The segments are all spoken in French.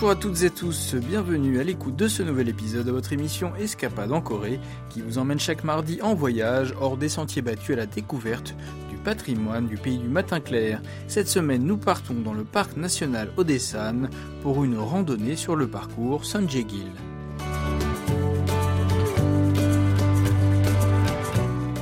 Bonjour à toutes et tous, bienvenue à l'écoute de ce nouvel épisode de votre émission Escapade en Corée qui vous emmène chaque mardi en voyage hors des sentiers battus à la découverte du patrimoine du pays du matin clair. Cette semaine, nous partons dans le parc national Odessan pour une randonnée sur le parcours Sanjegil.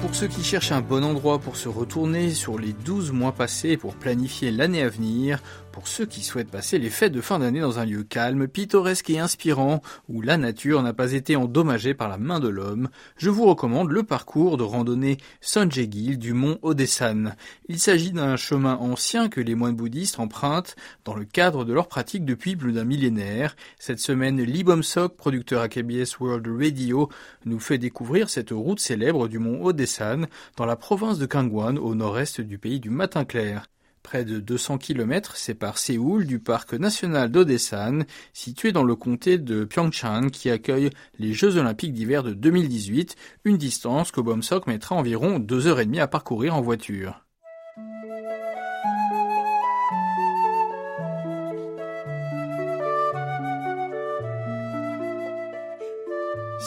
Pour ceux qui cherchent un bon endroit pour se retourner sur les 12 mois passés pour planifier l'année à venir, pour ceux qui souhaitent passer les fêtes de fin d'année dans un lieu calme, pittoresque et inspirant, où la nature n'a pas été endommagée par la main de l'homme, je vous recommande le parcours de randonnée Sonjegil du mont Odessan. Il s'agit d'un chemin ancien que les moines bouddhistes empruntent dans le cadre de leur pratique depuis plus d'un millénaire. Cette semaine, Lee Bomsok, producteur à KBS World Radio, nous fait découvrir cette route célèbre du mont Odessan dans la province de Kangwon au nord-est du pays du matin clair. Près de 200 km séparent Séoul du parc national d'Odessan, situé dans le comté de Pyeongchang qui accueille les Jeux olympiques d'hiver de 2018, une distance que Bomsok mettra environ deux heures et demie à parcourir en voiture.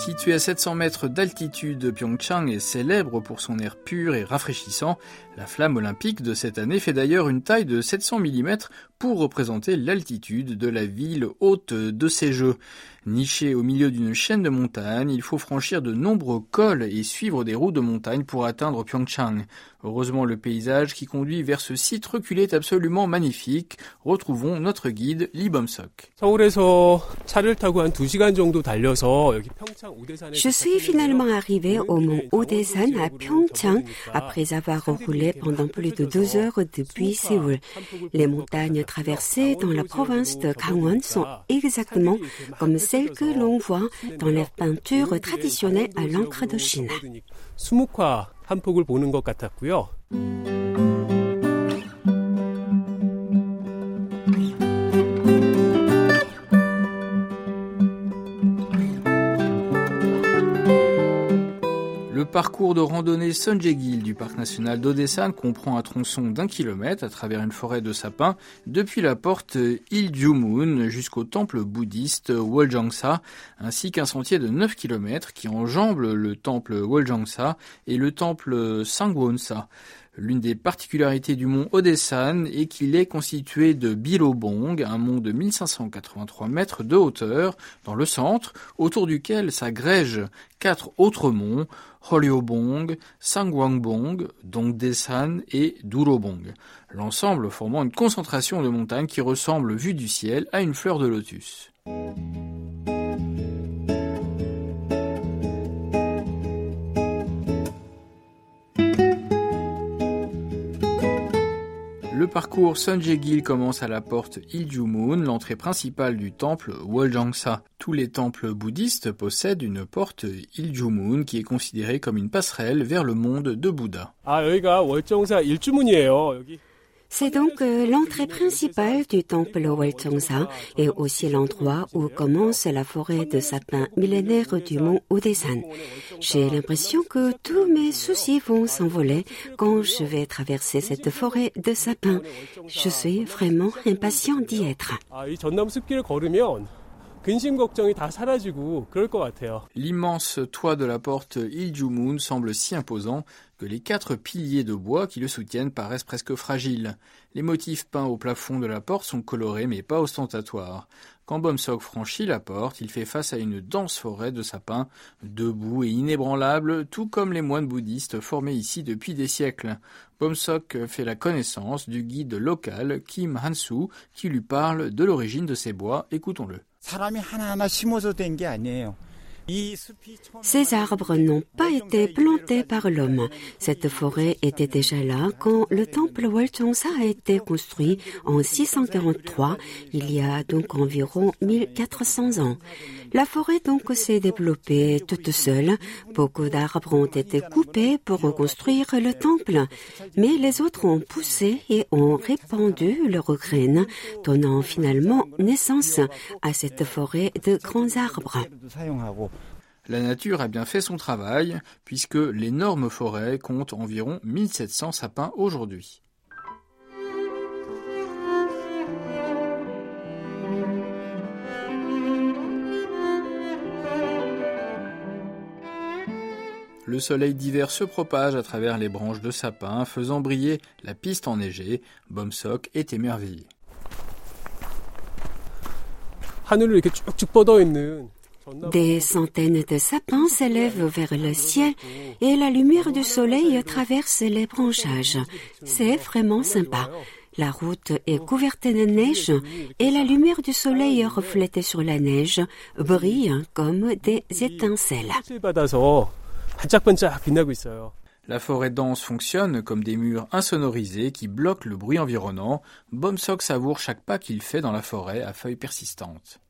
Situé à 700 mètres d'altitude, Pyeongchang est célèbre pour son air pur et rafraîchissant. La flamme olympique de cette année fait d'ailleurs une taille de 700 mm pour représenter l'altitude de la ville haute de ces Jeux. Niché au milieu d'une chaîne de montagnes, il faut franchir de nombreux cols et suivre des routes de montagne pour atteindre Pyeongchang. Heureusement, le paysage qui conduit vers ce site reculé est absolument magnifique. Retrouvons notre guide Lee Bomsok. Je suis finalement arrivé au mont Odesan à Pyeongchang après avoir roulé pendant plus de deux heures depuis Séoul. Les montagnes traversées dans la province de Gangwon sont exactement comme celles que l'on voit dans les peintures traditionnelles à l'encre de Chine. Parcours de randonnée Sonjegil du parc national d'Odessan comprend un tronçon d'un kilomètre à travers une forêt de sapins depuis la porte Iljumun jusqu'au temple bouddhiste Woljangsa, ainsi qu'un sentier de 9 kilomètres qui enjambe le temple Woljangsa et le temple Sangwonsa. L'une des particularités du mont Odessan est qu'il est constitué de Bilobong, un mont de 1583 mètres de hauteur, dans le centre, autour duquel s'agrègent quatre autres monts, Horyobong, Sangwangbong, Dongdesan et Durobong. L'ensemble formant une concentration de montagnes qui ressemble, vue du ciel, à une fleur de lotus. Le parcours Sunjegil commence à la porte Iljumun, l'entrée principale du temple Woljangsa. Tous les temples bouddhistes possèdent une porte Iljumun qui est considérée comme une passerelle vers le monde de Bouddha. C'est donc euh, l'entrée principale du temple Walchongsa et aussi l'endroit où commence la forêt de sapins millénaires du mont Odesan. J'ai l'impression que tous mes soucis vont s'envoler quand je vais traverser cette forêt de sapins. Je suis vraiment impatient d'y être. L'immense toit de la porte Iljumun semble si imposant que les quatre piliers de bois qui le soutiennent paraissent presque fragiles. Les motifs peints au plafond de la porte sont colorés mais pas ostentatoires. Quand Bomsok franchit la porte, il fait face à une dense forêt de sapins, debout et inébranlable, tout comme les moines bouddhistes formés ici depuis des siècles. Bomsok fait la connaissance du guide local Kim Hansu qui lui parle de l'origine de ces bois. Écoutons-le. Ces arbres n'ont pas été plantés par l'homme. Cette forêt était déjà là quand le temple Walchongsa a été construit en 643, il y a donc environ 1400 ans. La forêt donc s'est développée toute seule. Beaucoup d'arbres ont été coupés pour reconstruire le temple, mais les autres ont poussé et ont répandu leurs graines, donnant finalement naissance à cette forêt de grands arbres. La nature a bien fait son travail, puisque l'énorme forêt compte environ 1700 sapins aujourd'hui. Le soleil d'hiver se propage à travers les branches de sapin, faisant briller la piste enneigée. Bomsok est émerveillé. Des centaines de sapins s'élèvent vers le ciel et la lumière du soleil traverse les branchages. C'est vraiment sympa. La route est couverte de neige et la lumière du soleil reflétée sur la neige brille comme des étincelles. La forêt dense fonctionne comme des murs insonorisés qui bloquent le bruit environnant. Bomsok savoure chaque pas qu'il fait dans la forêt à feuilles persistantes.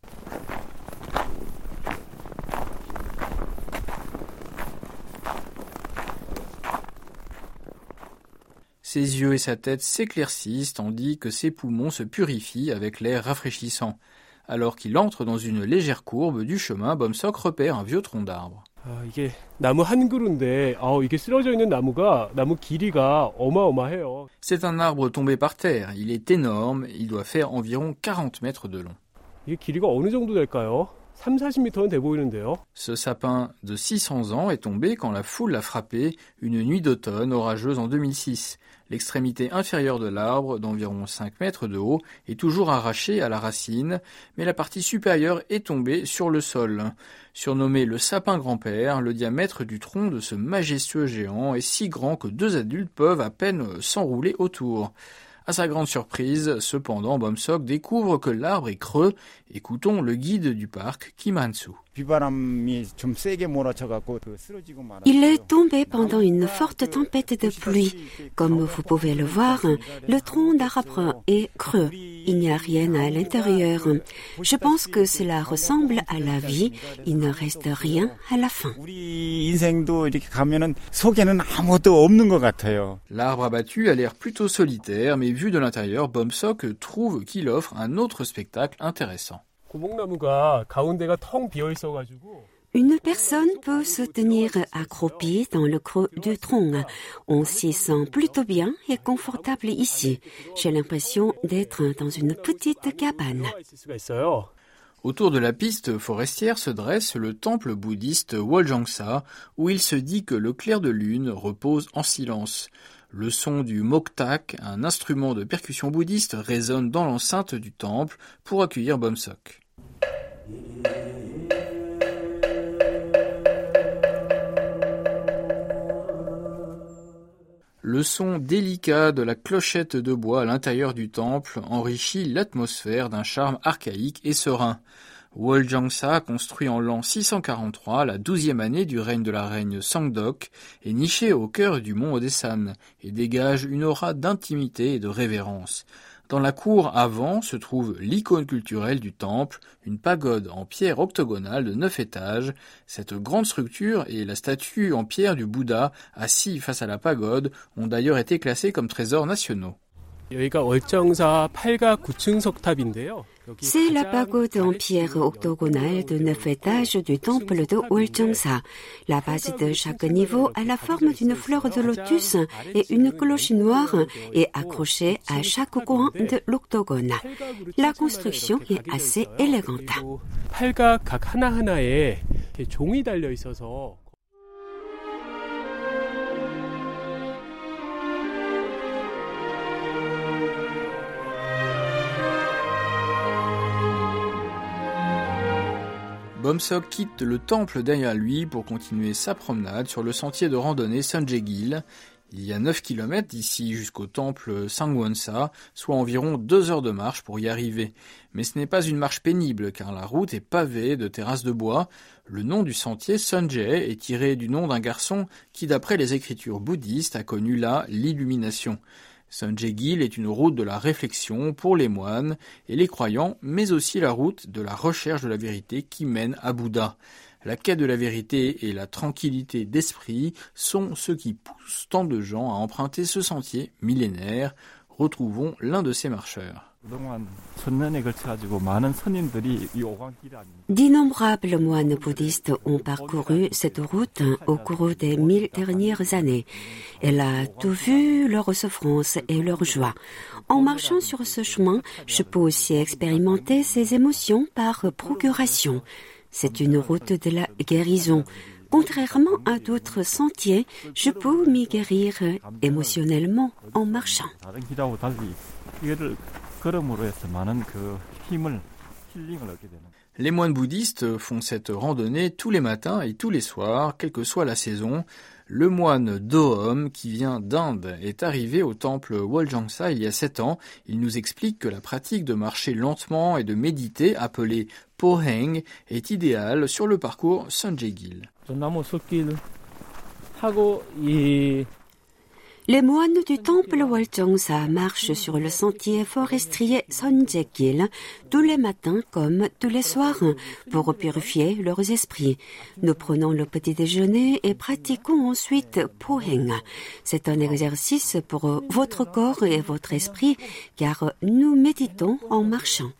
Ses yeux et sa tête s'éclaircissent tandis que ses poumons se purifient avec l'air rafraîchissant. Alors qu'il entre dans une légère courbe du chemin, Bomsok repère un vieux tronc d'arbre. 아, 이게 나무 한 그루인데 아, 이게 쓰러져 있는 나무가 나무 길이가 어마어마해요. C'est un arbre tombé par terre. Il est énorme. Il doit faire environ 40 mètres de long. 이게 길이가 어느 정도 될까요? Ce sapin de 600 ans est tombé quand la foule l'a frappé une nuit d'automne orageuse en 2006. L'extrémité inférieure de l'arbre, d'environ 5 mètres de haut, est toujours arrachée à la racine, mais la partie supérieure est tombée sur le sol. Surnommé le sapin grand-père, le diamètre du tronc de ce majestueux géant est si grand que deux adultes peuvent à peine s'enrouler autour. À sa grande surprise, cependant, Bomsok découvre que l'arbre est creux. Écoutons le guide du parc, Kimansu. Il est tombé pendant une forte tempête de pluie. Comme vous pouvez le voir, le tronc d'arbre est creux. Il n'y a rien à l'intérieur. Je pense que cela ressemble à la vie. Il ne reste rien à la fin. L'arbre abattu a l'air plutôt solitaire, mais vu de l'intérieur, Bomsok trouve qu'il offre un autre spectacle intéressant. Une personne peut se tenir accroupie dans le creux du tronc. On s'y sent plutôt bien et confortable ici. J'ai l'impression d'être dans une petite cabane. Autour de la piste forestière se dresse le temple bouddhiste Woljangsa, où il se dit que le clair de lune repose en silence. Le son du moktak, un instrument de percussion bouddhiste, résonne dans l'enceinte du temple pour accueillir Bomsok. Le son délicat de la clochette de bois à l'intérieur du temple enrichit l'atmosphère d'un charme archaïque et serein. Woljangsa, construit en l'an 643, la douzième année du règne de la reine Sangdok, est niché au cœur du mont Odesan et dégage une aura d'intimité et de révérence. Dans la cour avant se trouve l'icône culturelle du temple, une pagode en pierre octogonale de neuf étages. Cette grande structure et la statue en pierre du Bouddha assis face à la pagode ont d'ailleurs été classés comme trésors nationaux. C'est la pagode en pierre octogonale de neuf étages du temple de Woljeongsa. La base de chaque niveau a la forme d'une fleur de lotus et une cloche noire est accrochée à chaque coin de l'octogone. La construction est assez élégante. Bomsok quitte le temple derrière lui pour continuer sa promenade sur le sentier de randonnée Sanjegil. Il y a 9 km d'ici jusqu'au temple Sangwonsa, soit environ 2 heures de marche pour y arriver. Mais ce n'est pas une marche pénible car la route est pavée de terrasses de bois. Le nom du sentier Sunjae est tiré du nom d'un garçon qui d'après les écritures bouddhistes a connu là l'illumination. Sanjegil est une route de la réflexion pour les moines et les croyants, mais aussi la route de la recherche de la vérité qui mène à Bouddha. La quête de la vérité et la tranquillité d'esprit sont ce qui poussent tant de gens à emprunter ce sentier millénaire. Retrouvons l'un de ces marcheurs. D'innombrables moines bouddhistes ont parcouru cette route au cours des mille dernières années. Elle a tout vu leur souffrance et leur joie. En marchant sur ce chemin, je peux aussi expérimenter ces émotions par procuration. C'est une route de la guérison. Contrairement à d'autres sentiers, je peux m'y guérir émotionnellement en marchant. Les moines bouddhistes font cette randonnée tous les matins et tous les soirs, quelle que soit la saison. Le moine Dohom, qui vient d'Inde, est arrivé au temple Woljangsa il y a sept ans. Il nous explique que la pratique de marcher lentement et de méditer, appelée Poheng, est idéale sur le parcours Gil. Les moines du temple Waljongsa marchent sur le sentier forestier Sonjekil tous les matins comme tous les soirs pour purifier leurs esprits. Nous prenons le petit déjeuner et pratiquons ensuite Poheng. C'est un exercice pour votre corps et votre esprit car nous méditons en marchant.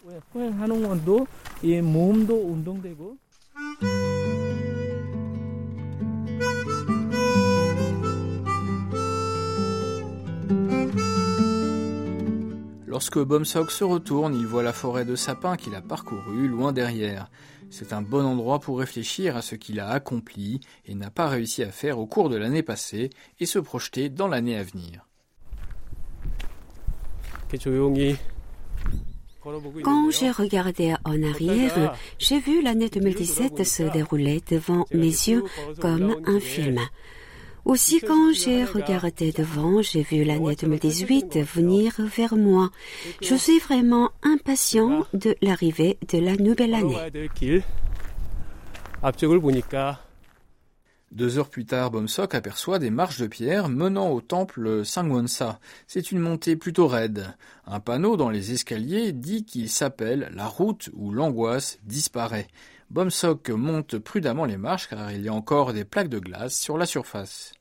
Lorsque Bomsok se retourne, il voit la forêt de sapins qu'il a parcourue loin derrière. C'est un bon endroit pour réfléchir à ce qu'il a accompli et n'a pas réussi à faire au cours de l'année passée et se projeter dans l'année à venir. Quand j'ai regardé en arrière, j'ai vu l'année 2017 se dérouler devant mes yeux comme un film. Aussi, quand j'ai regardé devant, j'ai vu l'année 2018 venir vers moi. Je suis vraiment impatient de l'arrivée de la nouvelle année. Deux heures plus tard, Bomsok aperçoit des marches de pierre menant au temple Sangwonsa. C'est une montée plutôt raide. Un panneau dans les escaliers dit qu'il s'appelle la route où l'angoisse disparaît. Bomsok monte prudemment les marches car il y a encore des plaques de glace sur la surface.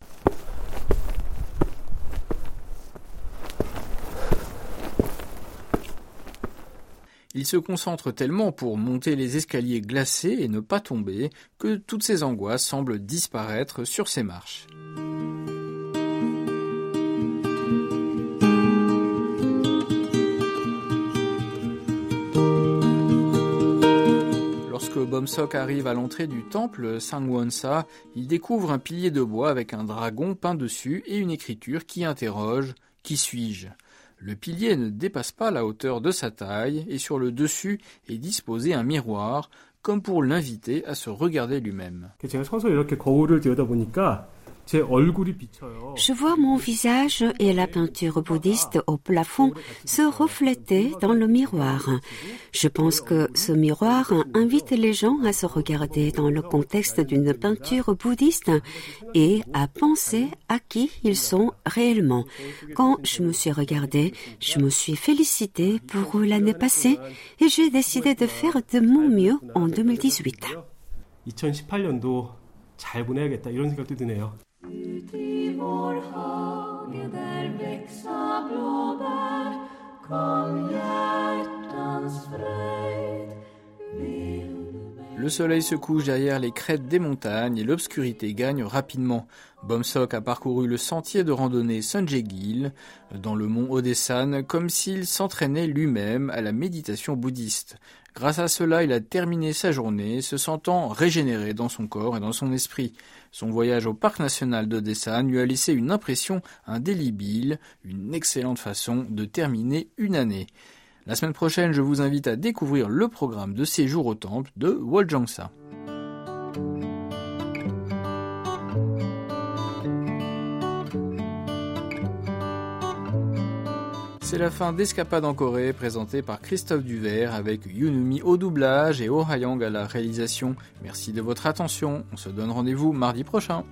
Il se concentre tellement pour monter les escaliers glacés et ne pas tomber que toutes ses angoisses semblent disparaître sur ses marches. Bomsok arrive à l'entrée du temple Sangwonsa, il découvre un pilier de bois avec un dragon peint dessus et une écriture qui interroge Qui suis-je? Le pilier ne dépasse pas la hauteur de sa taille et sur le dessus est disposé un miroir, comme pour l'inviter à se regarder lui-même. Je vois mon visage et la peinture bouddhiste au plafond se refléter dans le miroir. Je pense que ce miroir invite les gens à se regarder dans le contexte d'une peinture bouddhiste et à penser à qui ils sont réellement. Quand je me suis regardée, je me suis félicitée pour l'année passée et j'ai décidé de faire de mon mieux en 2018. Le soleil se couche derrière les crêtes des montagnes et l'obscurité gagne rapidement. Bomsok a parcouru le sentier de randonnée Sunjegil dans le mont Odessan comme s'il s'entraînait lui-même à la méditation bouddhiste. Grâce à cela, il a terminé sa journée se sentant régénéré dans son corps et dans son esprit. Son voyage au parc national d'Odessan lui a laissé une impression indélébile, une excellente façon de terminer une année. La semaine prochaine, je vous invite à découvrir le programme de séjour au temple de Woljangsa. C'est la fin d'Escapade en Corée, présentée par Christophe Duvert avec Yunumi au doublage et Oh Hayang à la réalisation. Merci de votre attention. On se donne rendez-vous mardi prochain.